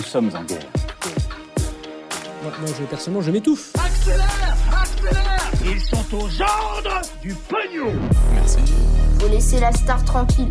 Nous sommes en guerre. Moi, moi, je, personnellement, je m'étouffe. Accélère Accélère Ils sont aux ordres du pognon Faut laisser la star tranquille.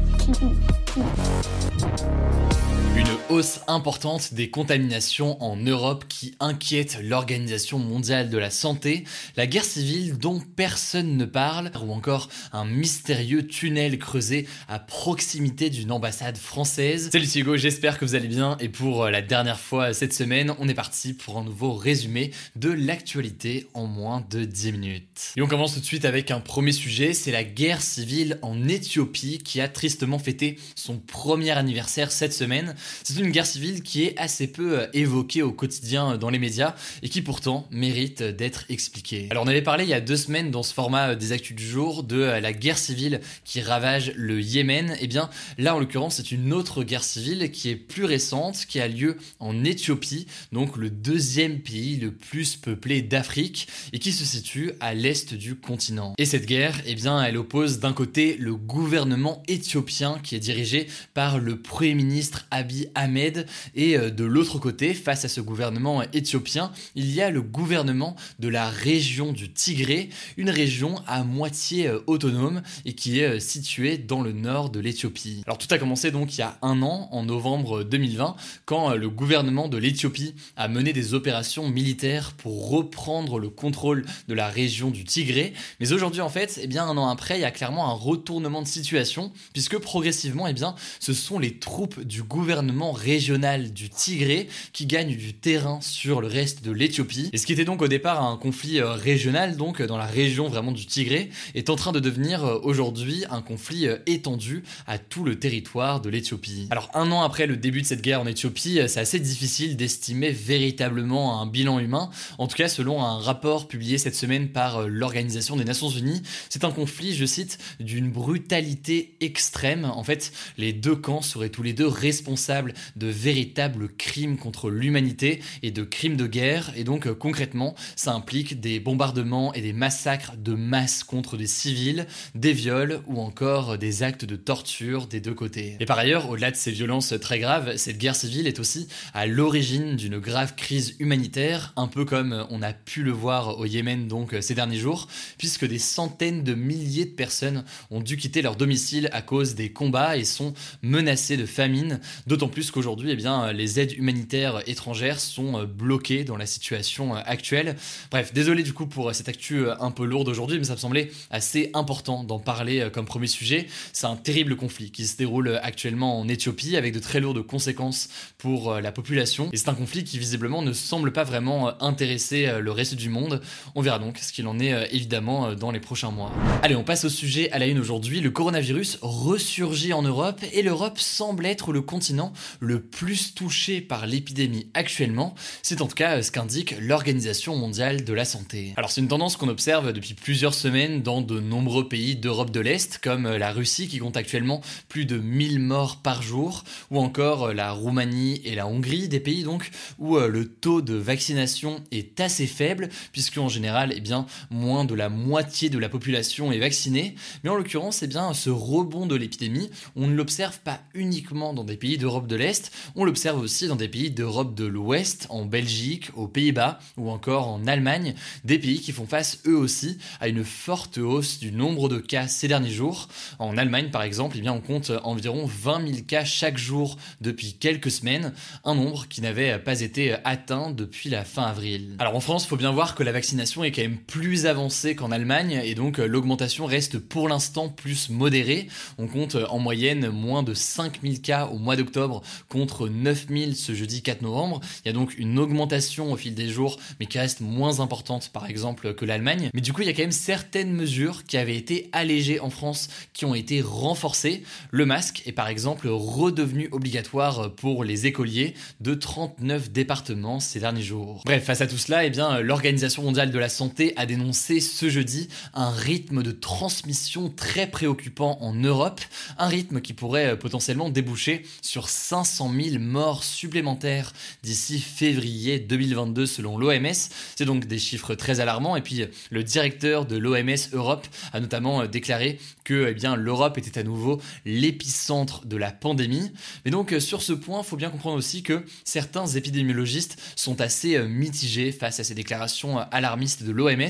Une hausse importante des contaminations en Europe qui inquiète l'Organisation mondiale de la santé, la guerre civile dont personne ne parle, ou encore un mystérieux tunnel creusé à proximité d'une ambassade française. Salut Hugo, j'espère que vous allez bien et pour la dernière fois cette semaine, on est parti pour un nouveau résumé de l'actualité en moins de 10 minutes. Et on commence tout de suite avec un premier sujet, c'est la guerre civile en Éthiopie qui a tristement fêté son premier anniversaire cette semaine. C'est une guerre civile qui est assez peu euh, évoquée au quotidien euh, dans les médias et qui pourtant mérite d'être expliquée. Alors on avait parlé il y a deux semaines dans ce format euh, des actus du jour de la guerre civile qui ravage le Yémen. Et eh bien là en l'occurrence c'est une autre guerre civile qui est plus récente, qui a lieu en Éthiopie, donc le deuxième pays le plus peuplé d'Afrique et qui se situe à l'est du continent. Et cette guerre, eh bien elle oppose d'un côté le gouvernement éthiopien qui est dirigé par le premier ministre Abiy Ahmed. Et euh, de l'autre côté, face à ce gouvernement éthiopien, il y a le gouvernement de la région du Tigré, une région à moitié euh, autonome et qui est euh, située dans le nord de l'Éthiopie. Alors tout a commencé donc il y a un an, en novembre 2020, quand le gouvernement de l'Éthiopie a mené des opérations militaires pour reprendre le contrôle de la région du Tigré. Mais aujourd'hui en fait, eh bien un an après, il y a clairement un retournement de situation puisque progressivement, eh bien, ce sont les troupes du gouvernement régional du Tigré qui gagne du terrain sur le reste de l'Éthiopie. Et ce qui était donc au départ un conflit euh, régional, donc dans la région vraiment du Tigré, est en train de devenir euh, aujourd'hui un conflit euh, étendu à tout le territoire de l'Éthiopie. Alors un an après le début de cette guerre en Éthiopie, c'est assez difficile d'estimer véritablement un bilan humain. En tout cas, selon un rapport publié cette semaine par l'Organisation des Nations Unies, c'est un conflit, je cite, d'une brutalité extrême. En fait, les deux camps seraient tous les deux responsables de véritables crimes contre l'humanité et de crimes de guerre. Et donc euh, concrètement, ça implique des bombardements et des massacres de masse contre des civils, des viols ou encore des actes de torture des deux côtés. Et par ailleurs, au-delà de ces violences très graves, cette guerre civile est aussi à l'origine d'une grave crise humanitaire, un peu comme on a pu le voir au Yémen donc ces derniers jours, puisque des centaines de milliers de personnes ont dû quitter leur domicile à cause des combats et sont menacées de famine, plus qu'aujourd'hui, eh bien, les aides humanitaires étrangères sont euh, bloquées dans la situation euh, actuelle. Bref, désolé du coup pour euh, cette actu un peu lourde aujourd'hui, mais ça me semblait assez important d'en parler comme premier sujet. C'est un terrible conflit qui se déroule actuellement en Éthiopie avec de très lourdes conséquences pour la population. Et c'est un conflit qui visiblement ne semble pas vraiment intéresser le reste du monde. On verra donc ce qu'il en est évidemment dans les prochains mois. Allez, on passe au sujet à la une aujourd'hui. Le coronavirus ressurgit en Europe et l'Europe semble être le continent le plus touché par l'épidémie actuellement. C'est en tout cas ce qu'indique l'Organisation mondiale de la santé. Alors c'est une tendance qu'on observe depuis plusieurs semaines dans de nombreux pays d'Europe de l'Est, comme la Russie qui compte actuellement plus de 1000 morts par jour, ou encore la Roumanie et la Hongrie, des pays donc où euh, le taux de vaccination est assez faible, puisque en général, eh bien, moins de la moitié de la population est vaccinée. Mais en l'occurrence, eh bien, ce rebond de l'épidémie, on ne l'observe pas uniquement dans des pays d'Europe de l'Est, on l'observe aussi dans des pays d'Europe de l'Ouest, en Belgique, aux Pays-Bas ou encore en Allemagne, des pays qui font face eux aussi à une forte hausse du nombre de cas ces derniers jours. En Allemagne par exemple, eh bien, on compte environ 20 000 cas chaque jour depuis quelques semaines, un nombre qui n'avait pas été atteint depuis la fin avril. Alors en France, il faut bien voir que la vaccination est quand même plus avancée qu'en Allemagne et donc l'augmentation reste pour l'instant plus modérée. On compte en moyenne moins de 5000 cas au mois d'octobre contre 9000 ce jeudi 4 novembre. Il y a donc une augmentation au fil des jours, mais qui reste moins importante par exemple que l'Allemagne. Mais du coup, il y a quand même certaines mesures qui avaient été allégées en France, qui ont été renforcées. Le masque est par exemple redevenu obligatoire pour les écoliers de 39 départements ces derniers jours. Bref, face à tout cela, eh bien, l'Organisation mondiale de la santé a dénoncé ce jeudi un rythme de transmission très préoccupant en Europe, un rythme qui pourrait potentiellement déboucher sur 500 000 morts supplémentaires d'ici février 2022 selon l'OMS. C'est donc des chiffres très alarmants et puis le directeur de l'OMS Europe a notamment déclaré que eh l'Europe était à nouveau l'épicentre de la pandémie. Mais donc sur ce point, il faut bien comprendre aussi que certains épidémiologistes sont assez mitigés face à ces déclarations alarmistes de l'OMS,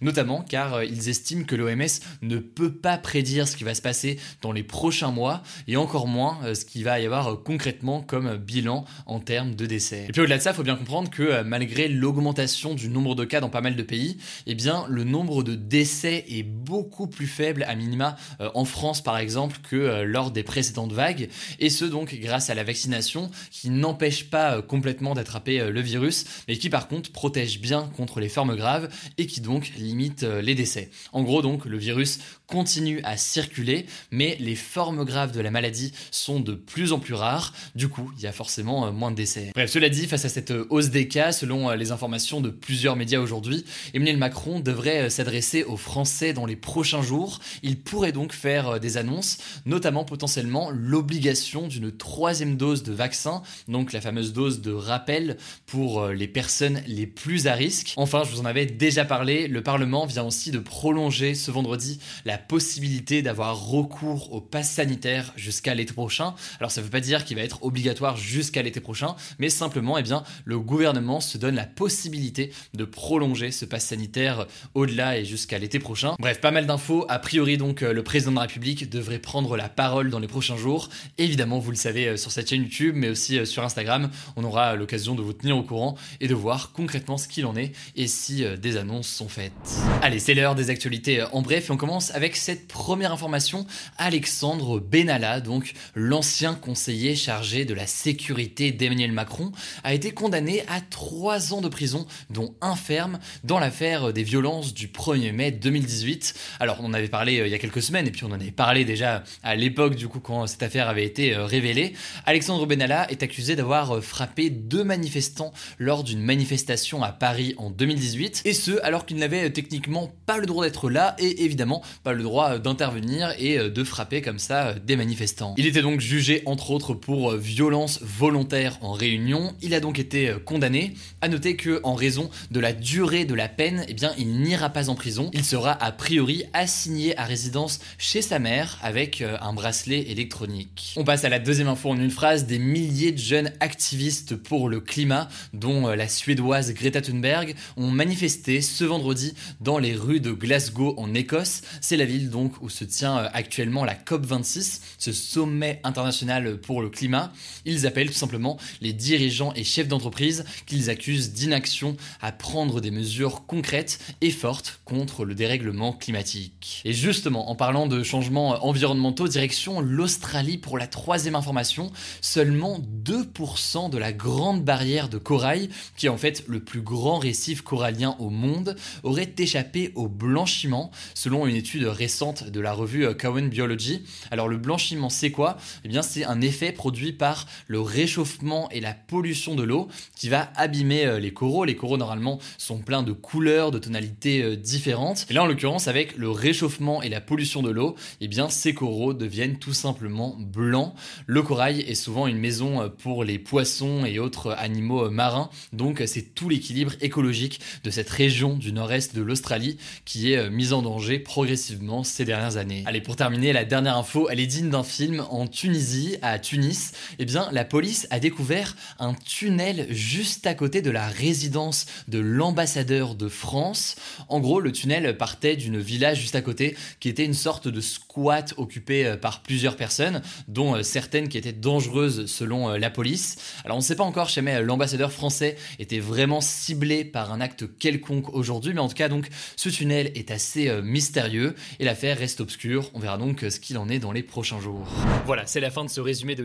notamment car ils estiment que l'OMS ne peut pas prédire ce qui va se passer dans les prochains mois et encore moins euh, ce qu'il va y avoir euh, concrètement comme bilan en termes de décès. Et puis au-delà de ça, il faut bien comprendre que euh, malgré l'augmentation du nombre de cas dans pas mal de pays, eh bien le nombre de décès est beaucoup plus faible à minima en France par exemple que lors des précédentes vagues et ce donc grâce à la vaccination qui n'empêche pas complètement d'attraper le virus mais qui par contre protège bien contre les formes graves et qui donc limite les décès. En gros donc le virus continue à circuler mais les formes graves de la maladie sont de plus en plus rares, du coup il y a forcément euh, moins de décès. Bref, cela dit, face à cette euh, hausse des cas, selon euh, les informations de plusieurs médias aujourd'hui, Emmanuel Macron devrait s'adresser aux Français dans les prochains jours. Il pourrait donc faire des annonces, notamment potentiellement l'obligation d'une troisième dose de vaccin, donc la fameuse dose de rappel pour les personnes les plus à risque. Enfin, je vous en avais déjà parlé, le Parlement vient aussi de prolonger ce vendredi la possibilité d'avoir recours au pass sanitaire jusqu'à l'été prochain. Alors ça ne veut pas dire qu'il va être obligatoire jusqu'à l'été prochain, mais simplement, eh bien, le gouvernement se donne la possibilité de prolonger ce pass sanitaire au-delà et jusqu'à l'été prochain. Bref, pas mal d'infos. A priori, donc, euh, le président de la République devrait prendre la parole dans les prochains jours. Évidemment, vous le savez euh, sur cette chaîne YouTube, mais aussi euh, sur Instagram, on aura l'occasion de vous tenir au courant et de voir concrètement ce qu'il en est et si des annonces sont faites. Allez, c'est l'heure des actualités en bref et on commence avec cette première information. Alexandre Benalla, donc l'ancien conseiller chargé de la sécurité d'Emmanuel Macron, a été condamné à trois ans de prison, dont un ferme, dans l'affaire des violences du 1er mai 2018. Alors on en avait parlé euh, il y a quelques semaines, et puis on en avait parlé déjà à l'époque du coup quand cette affaire avait été euh, révélée. Alexandre Benalla est accusé d'avoir euh, frappé deux manifestants lors d'une manifestation à Paris en 2018, et ce alors qu'il n'avait techniquement pas le droit d'être là, et évidemment pas le droit d'intervenir et de frapper comme ça des manifestants. Il était donc jugé entre autres pour violence volontaire en réunion. Il a donc été condamné. À noter que en raison de la durée de la peine, eh bien il n'ira pas en prison. Il sera a priori assigné à résidence chez sa mère avec euh, un bracelet électronique. On passe à la deuxième info en une phrase. Des milliers de jeunes activistes pour le climat, dont euh, la suédoise Greta Thunberg, ont manifesté ce vendredi dans les rues de Glasgow en Écosse. C'est la ville donc où se tient euh, actuellement la COP26, ce sommet international pour le climat. Ils appellent tout simplement les dirigeants et chefs d'entreprise qu'ils accusent d'inaction à prendre des mesures concrètes et fortes contre le dérèglement climatique. Et justement, en parlant de changements environnementaux, direction l'Australie pour la troisième information, seulement 2% de la grande barrière de corail, qui est en fait le plus grand récif corallien au monde, aurait échappé au blanchiment, selon une étude récente de la revue Cowen Biology. Alors le blanchiment, c'est quoi? Eh bien, c'est un effet produit par le réchauffement et la pollution de l'eau qui va abîmer euh, les coraux. Les coraux, normalement, sont pleins de couleurs, de tonalités euh, différentes. Et là, en l'occurrence, avec le réchauffement et la pollution de l'eau, eh bien, ces coraux deviennent tout simplement blancs. Le corail est souvent une maison euh, pour les poissons et autres animaux marins. Donc, c'est tout l'équilibre écologique de cette région du nord-est de l'Australie qui est mise en danger progressivement ces dernières années. Allez, pour terminer, la dernière info, elle est digne d'un film en Tunisie, à Tunis. Eh bien, la police a découvert un tunnel juste à côté de la résidence de l'ambassadeur de France. En gros, le tunnel partait d'une villa juste à côté qui était une sorte de squat occupé euh, par plusieurs personnes, dont euh, certaines qui étaient dangereuses selon euh, la police. Alors on ne sait pas encore si jamais l'ambassadeur français était vraiment ciblé par un acte quelconque aujourd'hui, mais en tout cas donc ce tunnel est assez mystérieux et l'affaire reste obscure. On verra donc ce qu'il en est dans les prochains jours. Voilà, c'est la fin de ce résumé de